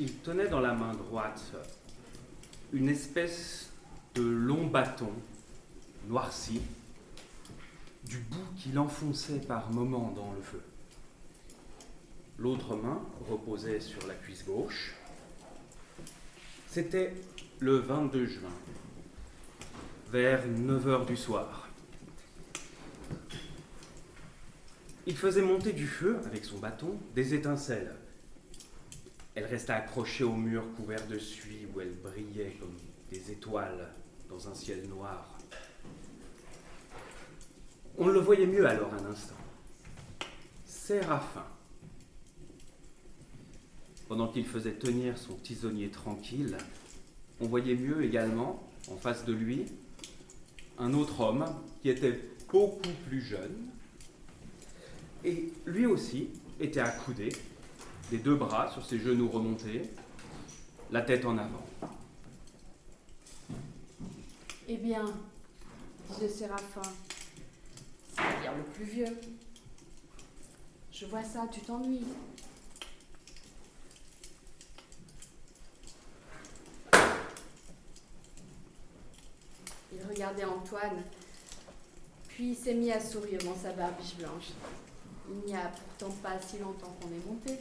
Il tenait dans la main droite une espèce de long bâton noirci, du bout qu'il enfonçait par moments dans le feu. L'autre main reposait sur la cuisse gauche. C'était le 22 juin, vers 9 heures du soir. Il faisait monter du feu, avec son bâton, des étincelles. Elle resta accrochée au mur couvert de suie où elle brillait comme des étoiles dans un ciel noir. On le voyait mieux alors un instant. Séraphin. Pendant qu'il faisait tenir son tisonnier tranquille, on voyait mieux également, en face de lui, un autre homme qui était beaucoup plus jeune, et lui aussi était accoudé, les deux bras sur ses genoux remontés, la tête en avant. Eh bien, disait Séraphin, c'est-à-dire le plus vieux. Je vois ça, tu t'ennuies. Il regardait Antoine, puis s'est mis à sourire dans sa barbiche blanche. Il n'y a pourtant pas si longtemps qu'on est monté.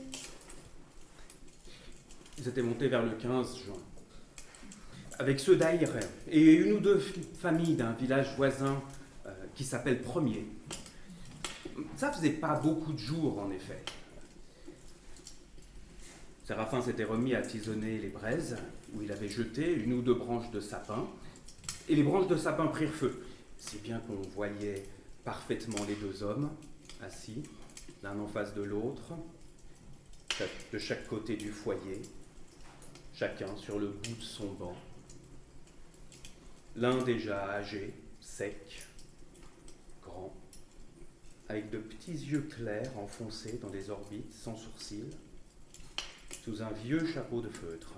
Ils étaient montés vers le 15 juin. Avec ceux d'Aïr et une ou deux familles d'un village voisin euh, qui s'appelle Premier. Ça faisait pas beaucoup de jours en effet. Séraphin s'était remis à tisonner les braises où il avait jeté une ou deux branches de sapin, et les branches de sapin prirent feu, si bien qu'on voyait parfaitement les deux hommes assis, l'un en face de l'autre, de chaque côté du foyer, chacun sur le bout de son banc. L'un déjà âgé, sec, grand, avec de petits yeux clairs enfoncés dans des orbites sans sourcils, sous un vieux chapeau de feutre.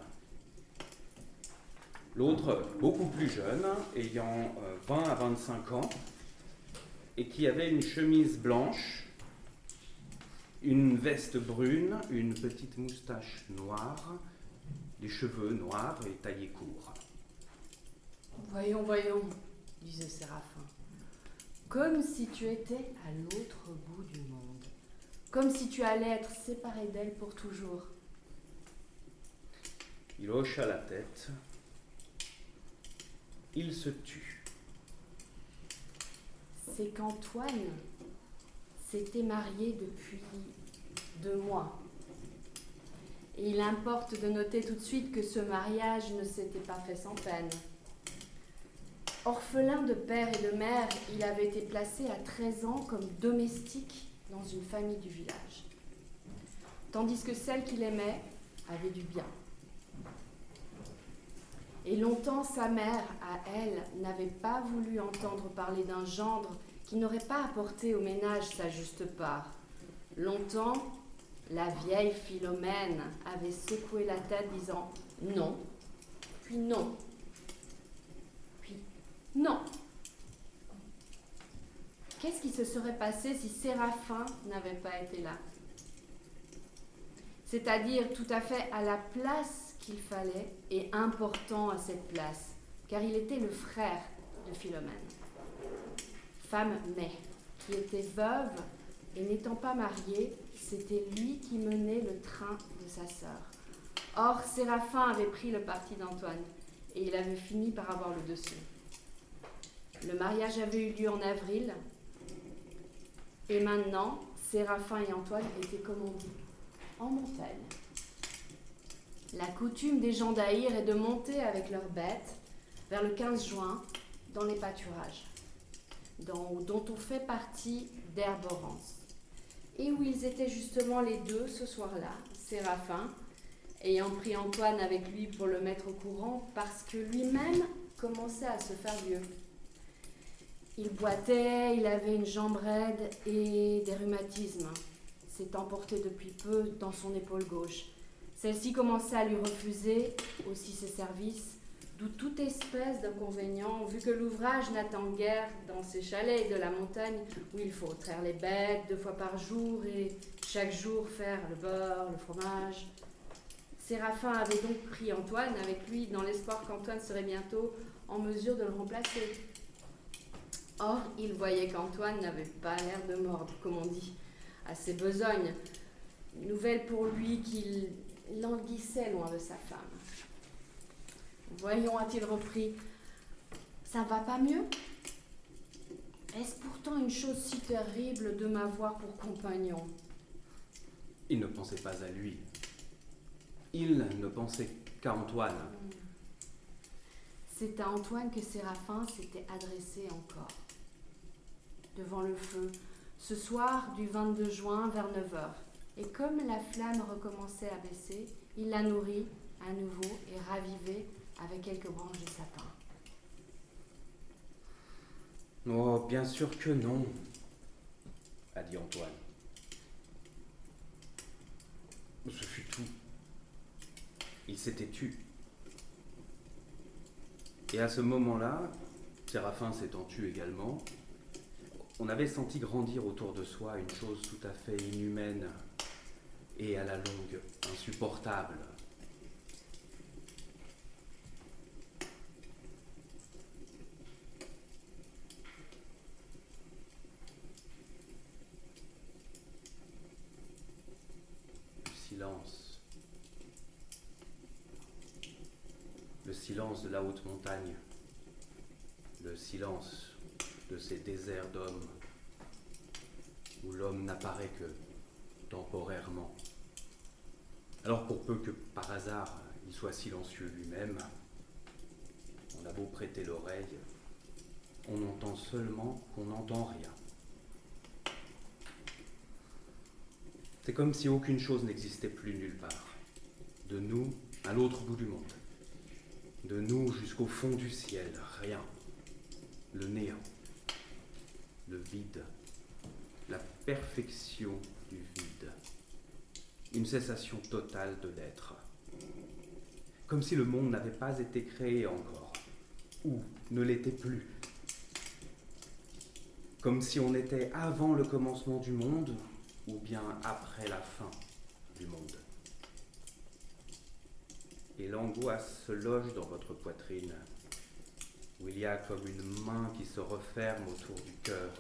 L'autre, beaucoup plus jeune, ayant 20 euh, à 25 ans, et qui avait une chemise blanche, une veste brune, une petite moustache noire, des cheveux noirs et taillés courts. Voyons, voyons, disait Séraphin, comme si tu étais à l'autre bout du monde, comme si tu allais être séparé d'elle pour toujours. Il hocha la tête, il se tut. C'est qu'Antoine s'était marié depuis deux mois. Il importe de noter tout de suite que ce mariage ne s'était pas fait sans peine. Orphelin de père et de mère, il avait été placé à 13 ans comme domestique dans une famille du village. Tandis que celle qu'il aimait avait du bien. Et longtemps, sa mère, à elle, n'avait pas voulu entendre parler d'un gendre qui n'aurait pas apporté au ménage sa juste part. Longtemps, la vieille Philomène avait secoué la tête disant non, puis non, puis non. Qu'est-ce qui se serait passé si Séraphin n'avait pas été là? C'est-à-dire tout à fait à la place qu'il fallait et important à cette place, car il était le frère de Philomène. Femme née, qui était veuve et n'étant pas mariée, c'était lui qui menait le train de sa sœur. Or, Séraphin avait pris le parti d'Antoine et il avait fini par avoir le dessus. Le mariage avait eu lieu en avril et maintenant, Séraphin et Antoine étaient, comme on dit, en montagne. La coutume des gens d'Aïr est de monter avec leurs bêtes vers le 15 juin dans les pâturages, dont on fait partie d'Herborance et où ils étaient justement les deux ce soir-là, Séraphin, ayant pris Antoine avec lui pour le mettre au courant parce que lui-même commençait à se faire vieux. Il boitait, il avait une jambe raide et des rhumatismes, s'étant porté depuis peu dans son épaule gauche. Celle-ci commençait à lui refuser aussi ses services d'où toute espèce d'inconvénient, vu que l'ouvrage n'attend guère dans ces chalets de la montagne où il faut traire les bêtes deux fois par jour et chaque jour faire le beurre, le fromage. Séraphin avait donc pris Antoine avec lui dans l'espoir qu'Antoine serait bientôt en mesure de le remplacer. Or, il voyait qu'Antoine n'avait pas l'air de mordre, comme on dit, à ses besognes. Nouvelle pour lui qu'il languissait loin de sa femme. Voyons, a-t-il repris, ça va pas mieux? Est-ce pourtant une chose si terrible de m'avoir pour compagnon? Il ne pensait pas à lui. Il ne pensait qu'à Antoine. C'est à Antoine que Séraphin s'était adressé encore. Devant le feu, ce soir du 22 juin vers 9h. Et comme la flamme recommençait à baisser, il la nourrit à nouveau et ravivait avec quelques branches de sapin. Oh, bien sûr que non, a dit Antoine. Ce fut tout. Il s'était tu. Et à ce moment-là, Séraphin s'étant tu également, on avait senti grandir autour de soi une chose tout à fait inhumaine et à la longue insupportable. Le Le silence de la haute montagne. Le silence de ces déserts d'hommes où l'homme n'apparaît que temporairement. Alors pour peu que par hasard il soit silencieux lui-même, on a beau prêter l'oreille, on entend seulement qu'on n'entend rien. C'est comme si aucune chose n'existait plus nulle part. De nous à l'autre bout du monde. De nous jusqu'au fond du ciel, rien. Le néant. Le vide. La perfection du vide. Une cessation totale de l'être. Comme si le monde n'avait pas été créé encore. Ou ne l'était plus. Comme si on était avant le commencement du monde ou bien après la fin du monde. Et l'angoisse se loge dans votre poitrine, où il y a comme une main qui se referme autour du cœur.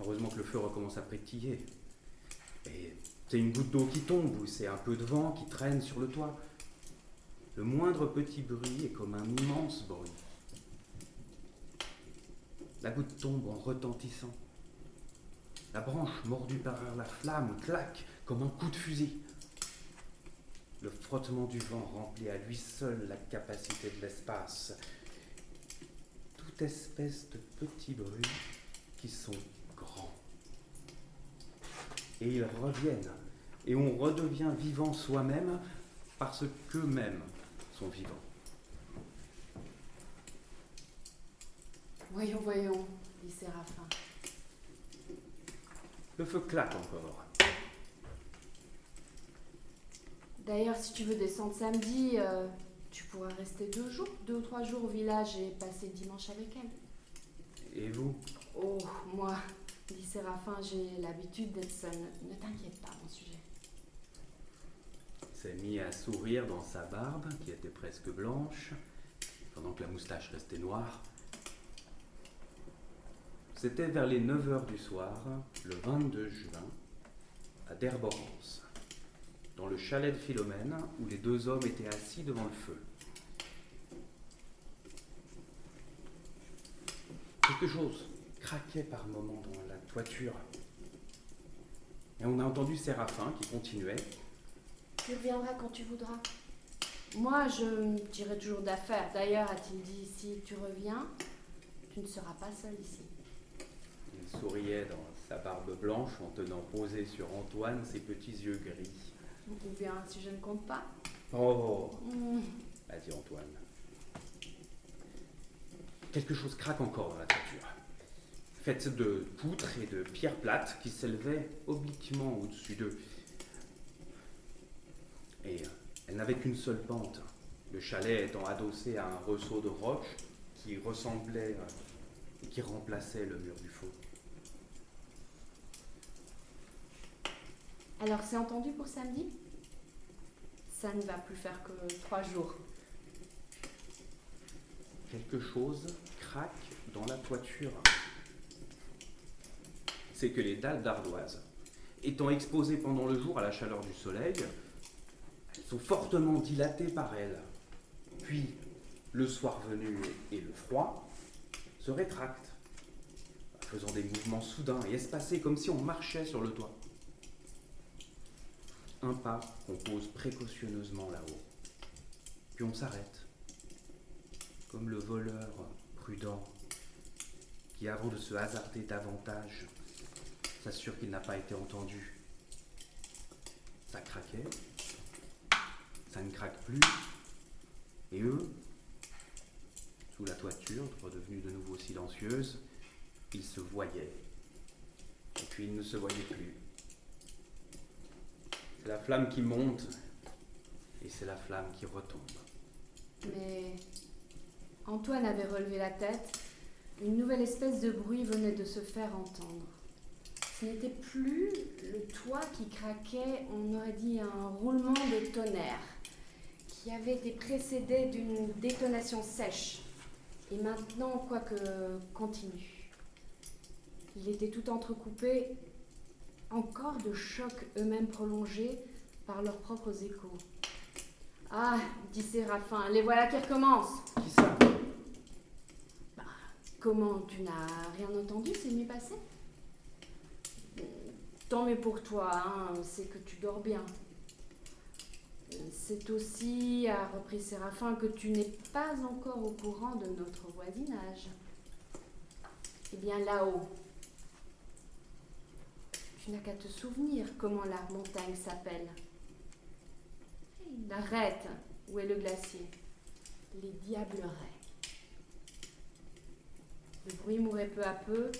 Heureusement que le feu recommence à pétiller. Et c'est une goutte d'eau qui tombe, ou c'est un peu de vent qui traîne sur le toit. Le moindre petit bruit est comme un immense bruit. La goutte tombe en retentissant. La branche mordue par la flamme claque comme un coup de fusil. Le frottement du vent remplit à lui seul la capacité de l'espace. Toute espèce de petits bruits qui sont grands. Et ils reviennent. Et on redevient vivant soi-même parce qu'eux-mêmes sont vivants. Voyons, voyons, dit Séraphin. Le feu claque encore. D'ailleurs, si tu veux descendre samedi, euh, tu pourras rester deux jours, deux ou trois jours au village et passer dimanche avec elle. Et vous? Oh, moi, dit Séraphin, j'ai l'habitude d'être seule. Ne, t'inquiète pas, mon sujet. S'est mis à sourire dans sa barbe, qui était presque blanche, pendant que la moustache restait noire. C'était vers les 9 heures du soir, le 22 juin, à Derborance, dans le chalet de Philomène, où les deux hommes étaient assis devant le feu. Quelque chose craquait par moments dans la toiture. Et on a entendu Séraphin qui continuait. Tu reviendras quand tu voudras. Moi, je me toujours d'affaires. D'ailleurs, a-t-il dit, si tu reviens, tu ne seras pas seul ici. Il souriait dans sa barbe blanche en tenant posé sur Antoine ses petits yeux gris. Ou bien, si je ne compte pas. Oh a dit Antoine. Quelque chose craque encore dans la toiture. Faite de poutres et de pierres plates qui s'élevaient obliquement au-dessus d'eux. Et elle n'avait qu'une seule pente, le chalet étant adossé à un ressaut de roche qui ressemblait et qui remplaçait le mur du fond. Alors, c'est entendu pour samedi? Ça ne va plus faire que trois jours. Quelque chose craque dans la toiture. C'est que les dalles d'ardoise, étant exposées pendant le jour à la chaleur du soleil, elles sont fortement dilatées par elles. Puis, le soir venu et le froid, se rétractent, faisant des mouvements soudains et espacés comme si on marchait sur le toit. Un pas qu'on pose précautionneusement là-haut. Puis on s'arrête, comme le voleur prudent qui, avant de se hasarder davantage, s'assure qu'il n'a pas été entendu. Ça craquait, ça ne craque plus, et eux, sous la toiture, redevenue de nouveau silencieuse, ils se voyaient, et puis ils ne se voyaient plus. C'est la flamme qui monte, et c'est la flamme qui retombe. Mais Antoine avait relevé la tête. Une nouvelle espèce de bruit venait de se faire entendre. Ce n'était plus le toit qui craquait, on aurait dit un roulement de tonnerre, qui avait été précédé d'une détonation sèche. Et maintenant, quoique continue. Il était tout entrecoupé, encore de chocs eux-mêmes prolongés par leurs propres échos. Ah, dit Séraphin, les voilà qui recommencent. Qui ça? Bah, comment tu n'as rien entendu ces nuits passées? Tant mieux pour toi, hein, c'est que tu dors bien. C'est aussi, a repris Séraphin, que tu n'es pas encore au courant de notre voisinage. Eh bien là-haut, tu n'as qu'à te souvenir comment la montagne s'appelle. L'arrête, où est le glacier? Les diablerets. Le bruit mourait peu à peu,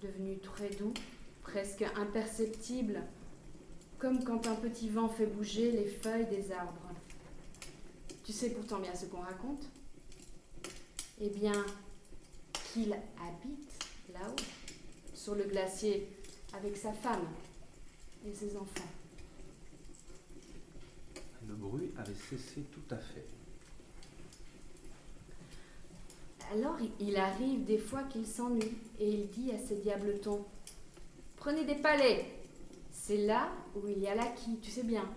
devenu très doux, presque imperceptible, comme quand un petit vent fait bouger les feuilles des arbres. Tu sais pourtant bien ce qu'on raconte? Eh bien, qu'il habite là-haut, sur le glacier, avec sa femme et ses enfants. Le bruit avait cessé tout à fait. Alors il arrive des fois qu'il s'ennuie et il dit à ses diabletons Prenez des palais C'est là où il y a l'acquis, tu sais bien.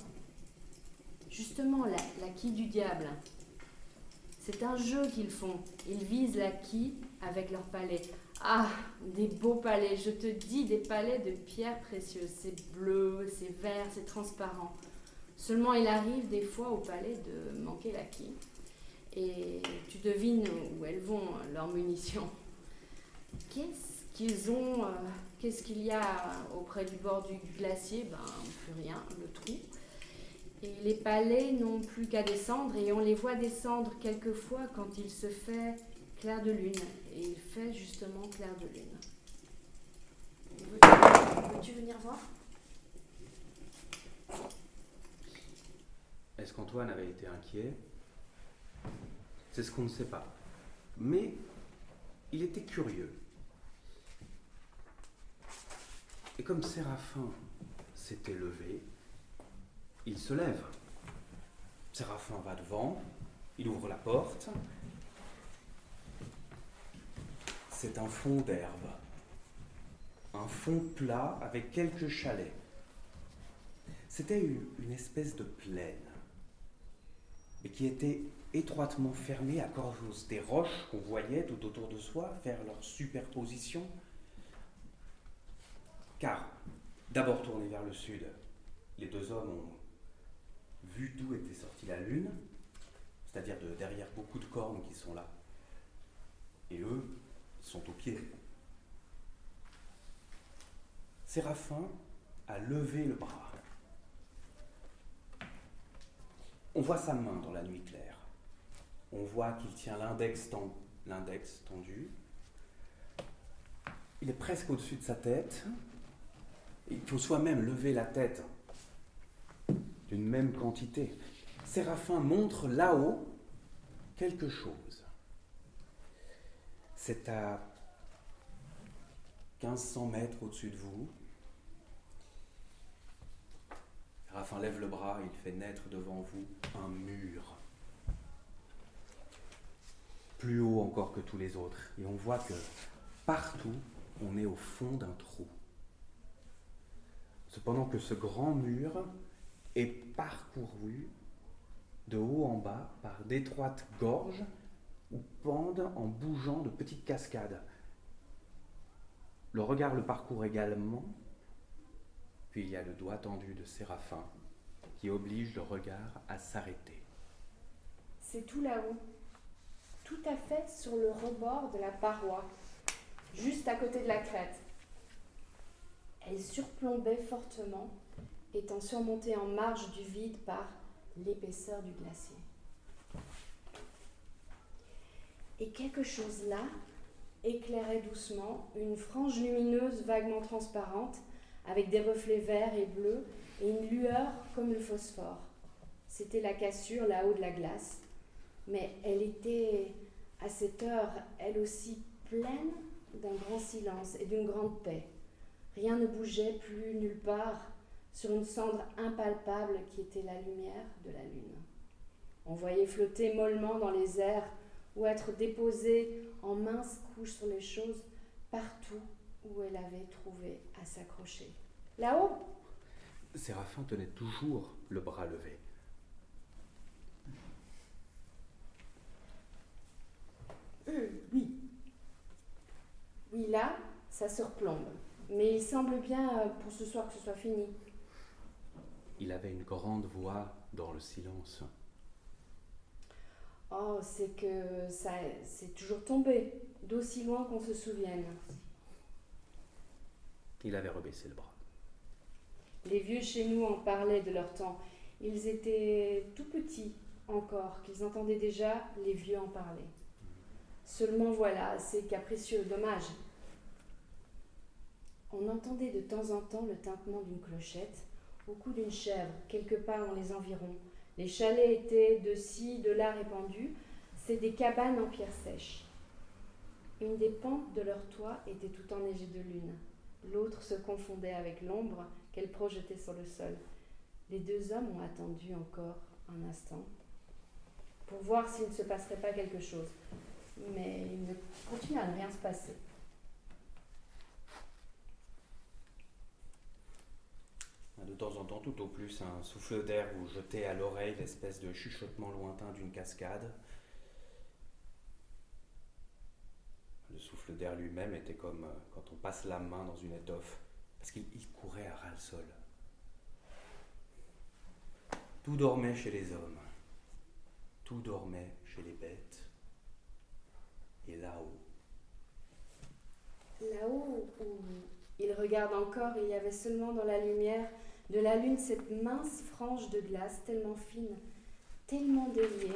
Justement, la- l'acquis du diable. C'est un jeu qu'ils font. Ils visent l'acquis avec leurs palais. Ah, des beaux palais, je te dis, des palais de pierres précieuses. C'est bleu, c'est vert, c'est transparent. Seulement, il arrive des fois au palais de manquer l'acquis. Et tu devines où elles vont, leurs munitions. Qu'est-ce qu'ils ont euh, Qu'est-ce qu'il y a auprès du bord du glacier? Ben, plus rien, le trou. Et les palais n'ont plus qu'à descendre, et on les voit descendre quelquefois quand il se fait clair de lune. Et il fait justement clair de lune. Veux-tu veux-tu venir voir? Est-ce qu'Antoine avait été inquiet? C'est ce qu'on ne sait pas. Mais il était curieux. Et comme Séraphin s'était levé, il se lève. Séraphin va devant, il ouvre la porte. C'est un fond d'herbe, un fond plat avec quelques chalets. C'était une espèce de plaine, mais qui était étroitement fermée à cause des roches qu'on voyait tout autour de soi faire leur superposition. Car, d'abord tournés vers le sud, les deux hommes ont vu d'où était sortie la lune, c'est-à-dire de derrière beaucoup de cornes qui sont là. Et eux sont au pied. Séraphin a levé le bras. On voit sa main dans la nuit claire. On voit qu'il tient l'index tendu. Il est presque au-dessus de sa tête. Il faut soi-même lever la tête même quantité. Séraphin montre là-haut quelque chose. C'est à 1500 mètres au-dessus de vous. Séraphin lève le bras, il fait naître devant vous un mur. Plus haut encore que tous les autres. Et on voit que partout, on est au fond d'un trou. Cependant que ce grand mur est parcouru de haut en bas par d'étroites gorges où pendent en bougeant de petites cascades. Le regard le parcourt également, puis il y a le doigt tendu de Séraphin qui oblige le regard à s'arrêter. C'est tout là-haut, tout à fait sur le rebord de la paroi, juste à côté de la crête. Elle surplombait fortement, étant surmontée en marge du vide par l'épaisseur du glacier. Et quelque chose là éclairait doucement une frange lumineuse vaguement transparente, avec des reflets verts et bleus et une lueur comme le phosphore. C'était la cassure là-haut de la glace, mais elle était à cette heure, elle aussi, pleine d'un grand silence et d'une grande paix. Rien ne bougeait plus nulle part sur une cendre impalpable qui était la lumière de la lune. On voyait flotter mollement dans les airs ou être déposée en minces couches sur les choses partout où elle avait trouvé à s'accrocher. Là-haut Séraphin tenait toujours le bras levé. Euh, oui. Oui, là, ça se replombe. Mais il semble bien euh, pour ce soir que ce soit fini. Il avait une grande voix dans le silence. Oh, c'est que ça, c'est toujours tombé, d'aussi loin qu'on se souvienne. Il avait rebaissé le bras. Les vieux chez nous en parlaient de leur temps. Ils étaient tout petits encore, qu'ils entendaient déjà les vieux en parler. Seulement voilà, c'est capricieux, dommage. On entendait de temps en temps le tintement d'une clochette, au cou d'une chèvre, quelque part dans les environs. Les chalets étaient de ci, de là répandus. C'est des cabanes en pierre sèche. Une des pentes de leur toit était tout enneigée de lune. L'autre se confondait avec l'ombre qu'elle projetait sur le sol. Les deux hommes ont attendu encore un instant pour voir s'il ne se passerait pas quelque chose. Mais il ne continue à ne rien se passer. De temps en temps, tout au plus, un souffle d'air vous jetait à l'oreille l'espèce de chuchotement lointain d'une cascade. Le souffle d'air lui-même était comme euh, quand on passe la main dans une étoffe, parce qu'il courait à ras le sol. Tout dormait chez les hommes, tout dormait chez les bêtes, et là-haut. Là-haut, où il regarde encore, il y avait seulement dans la lumière de la lune cette mince frange de glace tellement fine, tellement déliée,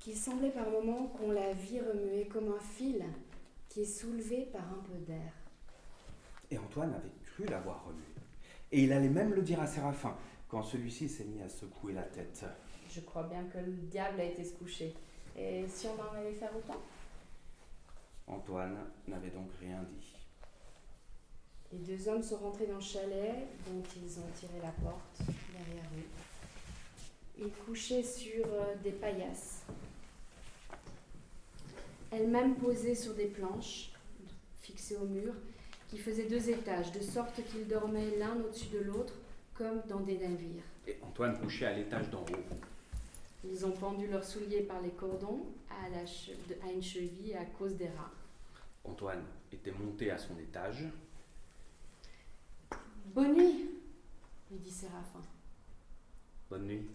qu'il semblait par moments qu'on la vit remuer comme un fil qui est soulevé par un peu d'air. Et Antoine avait cru l'avoir remué. Et il allait même le dire à Séraphin, quand celui-ci s'est mis à secouer la tête. Je crois bien que le diable a été se coucher. Et si on en allait faire autant? Antoine n'avait donc rien dit. Les deux hommes sont rentrés dans le chalet, dont ils ont tiré la porte derrière eux. Ils couchaient sur euh, des paillasses, elles-mêmes posées sur des planches fixées au mur, qui faisaient deux étages, de sorte qu'ils dormaient l'un au-dessus de l'autre, comme dans des navires. Et Antoine couchait à l'étage d'en haut. Ils ont pendu leurs souliers par les cordons à, la à une cheville à cause des rats. Antoine était monté à son étage, Bonne nuit, lui dit Séraphin. Bonne nuit.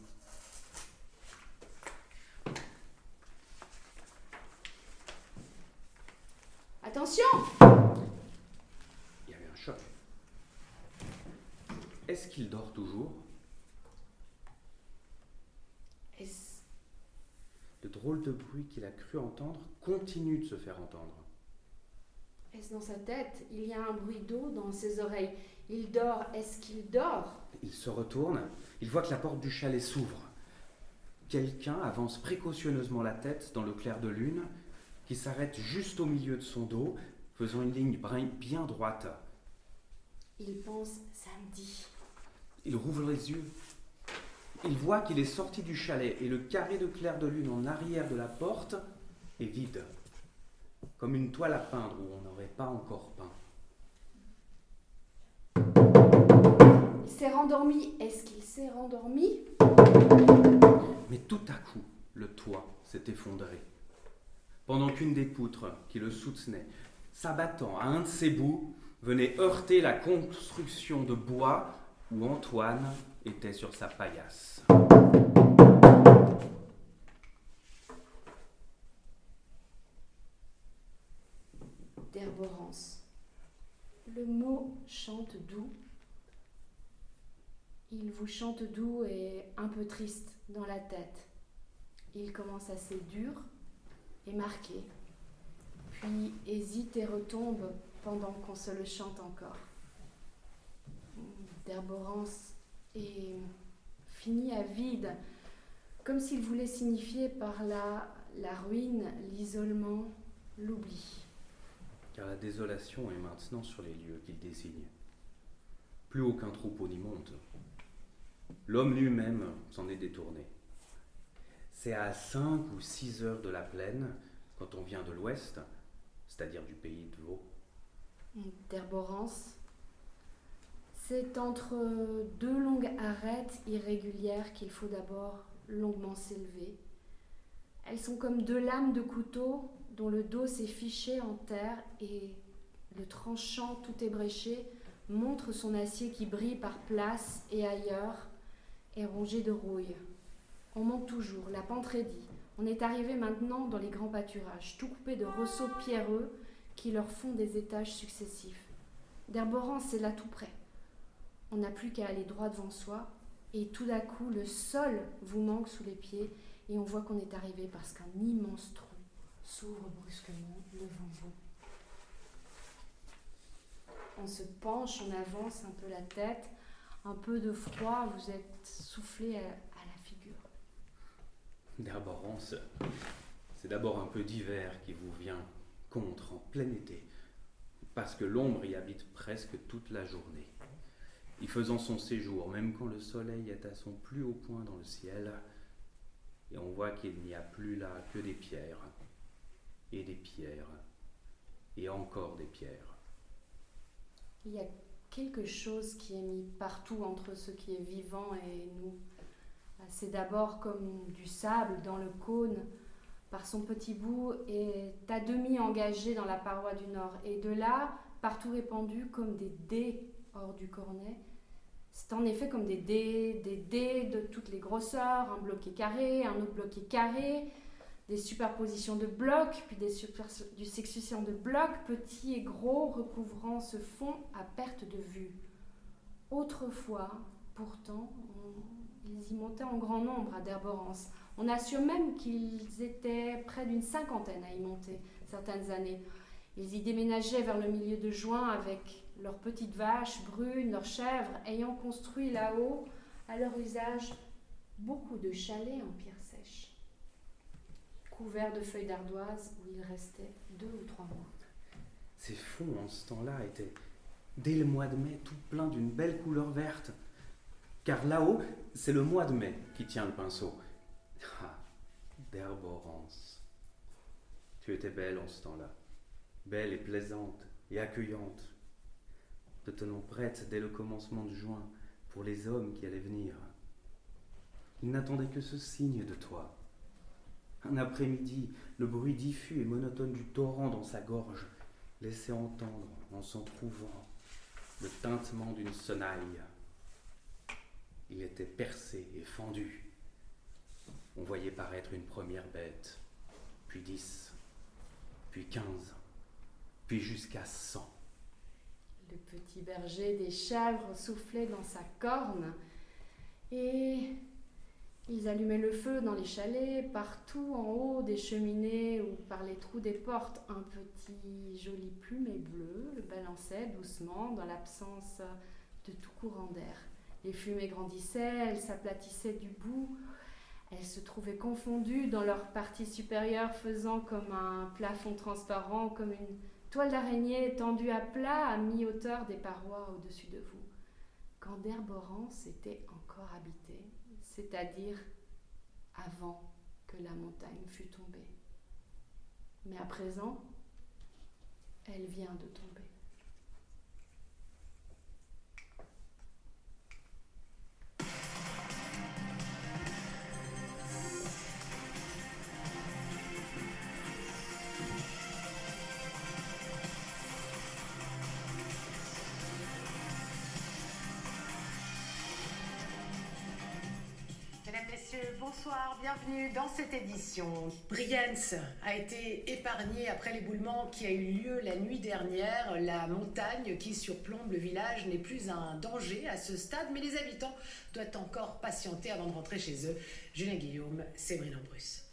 Attention Il y avait un choc. Est-ce qu'il dort toujours? Est-ce... Le drôle de bruit qu'il a cru entendre continue de se faire entendre. Est-ce dans sa tête Il y a un bruit d'eau dans ses oreilles? Il dort. Est-ce qu'il dort? Il se retourne. Il voit que la porte du chalet s'ouvre. Quelqu'un avance précautionneusement la tête dans le clair de lune, qui s'arrête juste au milieu de son dos, faisant une ligne bien droite. Il pense samedi. Il rouvre les yeux. Il voit qu'il est sorti du chalet et le carré de clair de lune en arrière de la porte est vide, comme une toile à peindre où on n'aurait pas encore peint. Il s'est rendormi. Est-ce qu'il s'est rendormi? Mais tout à coup, le toit s'est effondré, pendant qu'une des poutres qui le soutenait, s'abattant à un de ses bouts, venait heurter la construction de bois où Antoine était sur sa paillasse. D'Herborance. Le mot chante doux. Il vous chante doux et un peu triste dans la tête. Il commence assez dur et marqué, puis hésite et retombe pendant qu'on se le chante encore. D'Herborance est fini à vide, comme s'il voulait signifier par là la ruine, l'isolement, l'oubli. Car la désolation est maintenant sur les lieux qu'il désigne. Plus aucun troupeau n'y monte. L'homme lui-même s'en est détourné. C'est à cinq ou six heures de la plaine, quand on vient de l'ouest, c'est-à-dire du pays de Vaud. D'Herborance, c'est entre deux longues arêtes irrégulières qu'il faut d'abord longuement s'élever. Elles sont comme deux lames de couteau dont le dos s'est fiché en terre et le tranchant tout ébréché montre son acier qui brille par places et ailleurs est rongé de rouille. On monte toujours, la pente raidie. On est arrivé maintenant dans les grands pâturages, tout coupés de ressaut pierreux qui leur font des étages successifs. D'Herborance, c'est là tout près. On n'a plus qu'à aller droit devant soi, et tout d'un coup, le sol vous manque sous les pieds, et on voit qu'on est arrivé parce qu'un immense trou s'ouvre brusquement devant vous. On se penche, on avance un peu la tête, un peu de froid, vous êtes soufflé à, la figure. D'Herborance, c'est d'abord un peu d'hiver qui vous vient contre en plein été, parce que l'ombre y habite presque toute la journée. Y faisant son séjour, même quand le soleil est à son plus haut point dans le ciel, et on voit qu'il n'y a plus là que des pierres, et des pierres, et encore des pierres. Il y a quelque chose qui est mis partout entre ce qui est vivant et nous. C'est d'abord comme du sable dans le cône, par son petit bout, est à demi engagé dans la paroi du nord. Et de là, partout répandu comme des dés hors du cornet. C'est en effet comme des dés, des dés de toutes les grosseurs, un bloqué carré, un autre bloqué carré, des superpositions de blocs, puis des, super, du succession de blocs, petits et gros, recouvrant ce fond à perte de vue. Autrefois, pourtant, ils y montaient en grand nombre à Derborance. On assure même qu'ils étaient près d'une cinquantaine à y monter certaines années. Ils y déménageaient vers le milieu de juin avec leurs petites vaches brunes, leurs chèvres, ayant construit là-haut, à leur usage, beaucoup de chalets en pierre couverts de feuilles d'ardoise où ils restaient deux ou trois mois. Ces fonds, en ce temps-là, étaient, dès le mois de mai, tout pleins d'une belle couleur verte. Car là-haut, c'est le mois de mai qui tient le pinceau. Ah, d'herborance. Tu étais belle en ce temps-là, belle et plaisante et accueillante, te tenant prête dès le commencement de juin pour les hommes qui allaient venir. Ils n'attendaient que ce signe de toi. Un après-midi, le bruit diffus et monotone du torrent dans sa gorge laissait entendre, en s'en trouvant, le tintement d'une sonnaille. Il était percé et fendu. On voyait paraître une première bête, puis dix, puis quinze, puis jusqu'à cent. Le petit berger des chèvres soufflait dans sa corne et ils allumaient le feu dans les chalets, partout en haut des cheminées ou par les trous des portes. Un petit joli plumet bleu le balançait doucement dans l'absence de tout courant d'air. Les fumées grandissaient, elles s'aplatissaient du bout, elles se trouvaient confondues dans leur partie supérieure, faisant comme un plafond transparent, comme une toile d'araignée tendue à plat à mi-hauteur des parois au-dessus de vous. quand Derborance était encore habitée, c'est-à-dire avant que la montagne fût tombée. Mais à présent, elle vient de tomber. Bonsoir, bienvenue dans cette édition. Brienz a été épargné après l'éboulement qui a eu lieu la nuit dernière. La montagne qui surplombe le village n'est plus un danger à ce stade, mais les habitants doivent encore patienter avant de rentrer chez eux. Julien Guillaume, Séverine Bruce.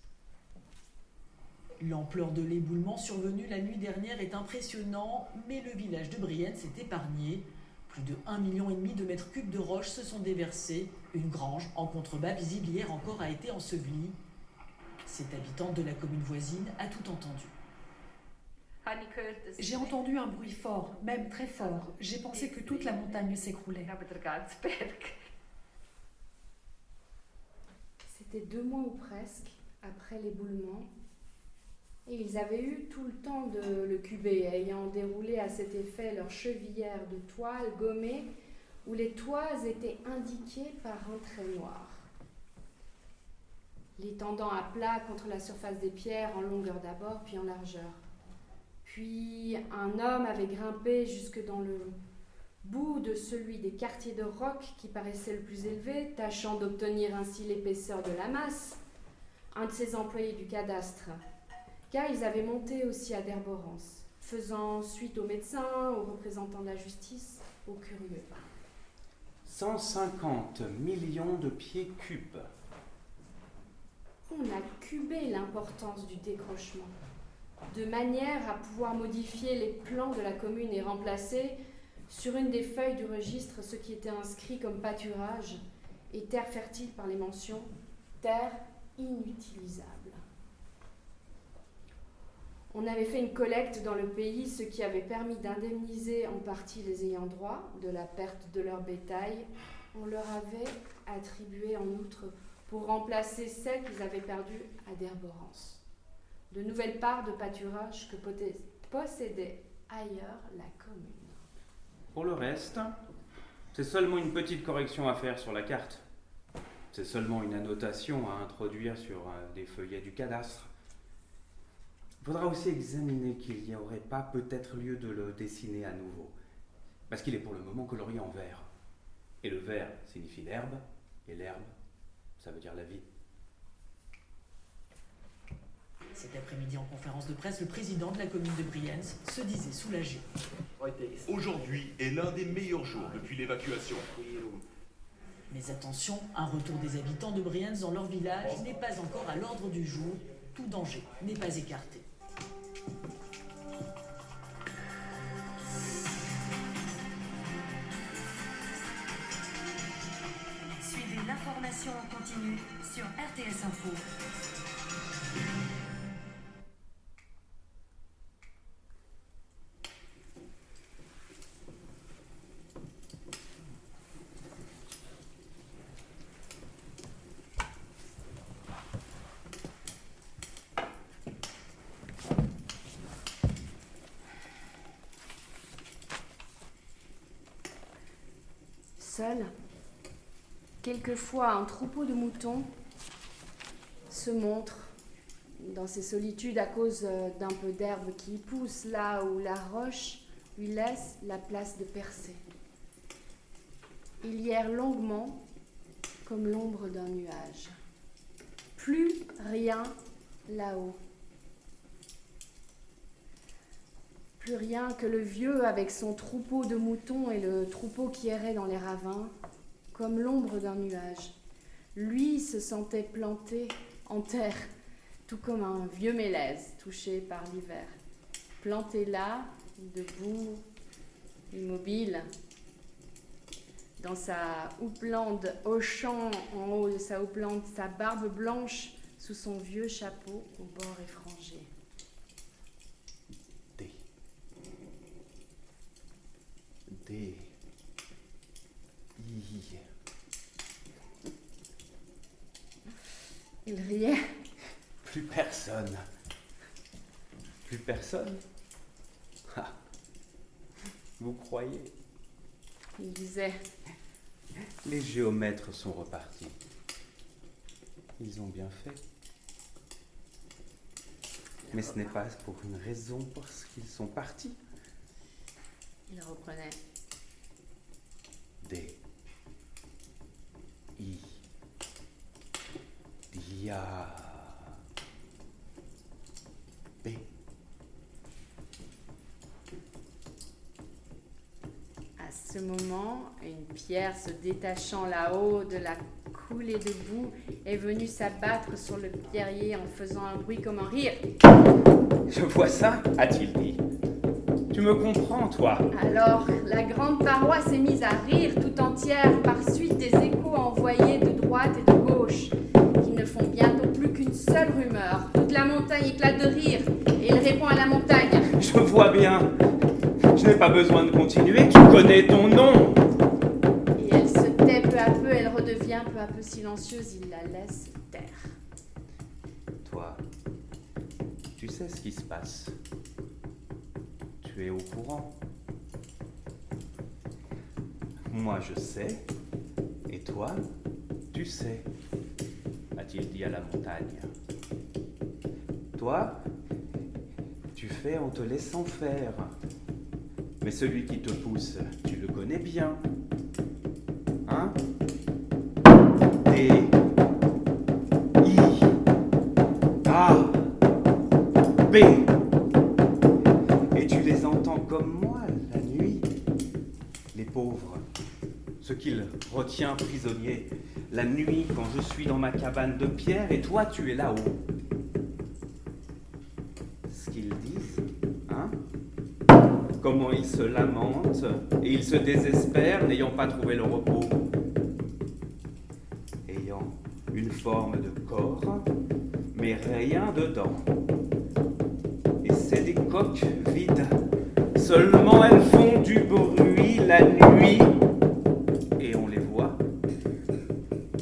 L'ampleur de l'éboulement survenu la nuit dernière est impressionnant, mais le village de Brienz est épargné. Plus de 1,5 million de mètres cubes de roches se sont déversés. Une grange en contrebas visible hier encore a été ensevelie. Cette habitante de la commune voisine a tout entendu. J'ai entendu un bruit fort, même très fort. J'ai pensé que toute la montagne s'écroulait. C'était deux mois ou presque après l'éboulement et ils avaient eu tout le temps de le cuber, ayant déroulé à cet effet leur chevillère de toile gommée, où les toises étaient indiquées par un trait noir. Les tendant à plat contre la surface des pierres en longueur d'abord, puis en largeur. Puis un homme avait grimpé jusque dans le bout de celui des quartiers de roc qui paraissait le plus élevé, tâchant d'obtenir ainsi l'épaisseur de la masse. Un de ses employés du cadastre car ils avaient monté aussi à Derborance, faisant suite aux médecins, aux représentants de la justice, aux curieux. 150 millions de pieds cubes. On a cubé l'importance du décrochement, de manière à pouvoir modifier les plans de la commune et remplacer sur une des feuilles du registre ce qui était inscrit comme pâturage et terre fertile par les mentions terre inutilisable. On avait fait une collecte dans le pays, ce qui avait permis d'indemniser en partie les ayants droit de la perte de leur bétail. On leur avait attribué en outre pour remplacer celles qu'ils avaient perdues à Derborance. De nouvelles parts de pâturage que possédait ailleurs la commune. Pour le reste, c'est seulement une petite correction à faire sur la carte. C'est seulement une annotation à introduire sur euh, des feuillets du cadastre. Il faudra aussi examiner qu'il n'y aurait pas peut-être lieu de le dessiner à nouveau, parce qu'il est pour le moment colorié en vert. Et le vert signifie l'herbe, et l'herbe, ça veut dire la vie. Cet après-midi en conférence de presse, le président de la commune de Brienz se disait soulagé. Aujourd'hui est l'un des meilleurs jours depuis l'évacuation. Mais attention, un retour des habitants de Brienz dans leur village n'est pas encore à l'ordre du jour. Tout danger n'est pas écarté. Suivez l'information en continu sur RTS Info. Quelquefois un troupeau de moutons se montre dans ces solitudes à cause euh, d'un peu d'herbe qui pousse là où la roche lui laisse la place de percer. Il hier longuement comme l'ombre d'un nuage. Plus rien là-haut. Plus rien que le vieux avec son troupeau de moutons et le troupeau qui errait dans les ravins, comme l'ombre d'un nuage. Lui se sentait planté en terre, tout comme un vieux mélèze touché par l'hiver. Planté là, debout, immobile, dans sa houppelande champ en haut de sa houppelande, sa barbe blanche sous son vieux chapeau au bord effrangé. Il riait. Plus personne. Plus personne? Ah. Vous croyez? Il disait. Les géomètres sont repartis. Ils ont bien fait. Mais ce n'est pas pour une raison parce qu'ils sont partis. Il reprenait. B. À ce moment, une pierre se détachant là-haut de la coulée de boue est venue s'abattre sur le pierrier en faisant un bruit comme un rire. Je vois ça, a-t-il dit. Tu me comprends, toi Alors, la grande paroi s'est mise à rire tout entière par suite des échos envoyés de droite et de gauche, font bientôt plus qu'une seule rumeur. Toute la montagne éclate de rire, et il répond à la montagne. Je vois bien. Je n'ai pas besoin de continuer, tu connais ton nom. Et elle se tait peu à peu, elle redevient peu à peu silencieuse, il la laisse taire. Toi, tu sais ce qui se passe. Tu es au courant. Moi, je sais. Et toi, tu sais, a-t-il dit à la montagne. Toi, tu fais en te laissant faire. Mais celui qui te pousse, tu le connais bien. Hein? D. I. A. B. Et tu les entends comme moi la nuit. Les pauvres, ce qu'il retient prisonniers, la nuit quand je suis dans ma cabane de pierre et toi tu es là-haut. Ce qu'ils disent, hein Comment ils se lamentent et ils se désespèrent n'ayant pas trouvé le repos. Ayant une forme de corps, mais rien dedans. Et c'est des coques vides. Seulement elles font du bruit la nuit. Et on les voit.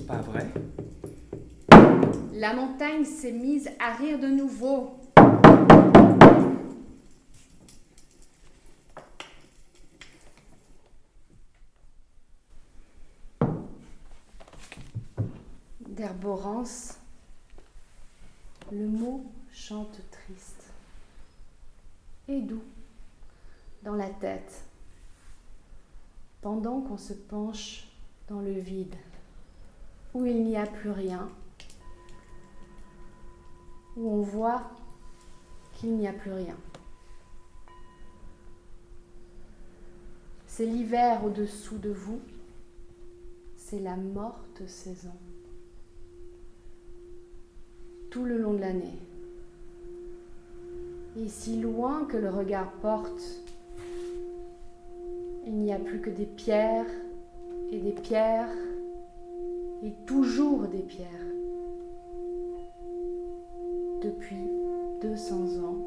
Pas vrai La montagne s'est mise à rire de nouveau. D'Herborance, le mot chante triste et doux dans la tête, pendant qu'on se penche dans le vide, où il n'y a plus rien, où on voit qu'il n'y a plus rien. C'est l'hiver au-dessous de vous, c'est la morte saison. Tout le long de l'année. Et si loin que le regard porte, il n'y a plus que des pierres et des pierres et toujours des pierres. Depuis 200 ans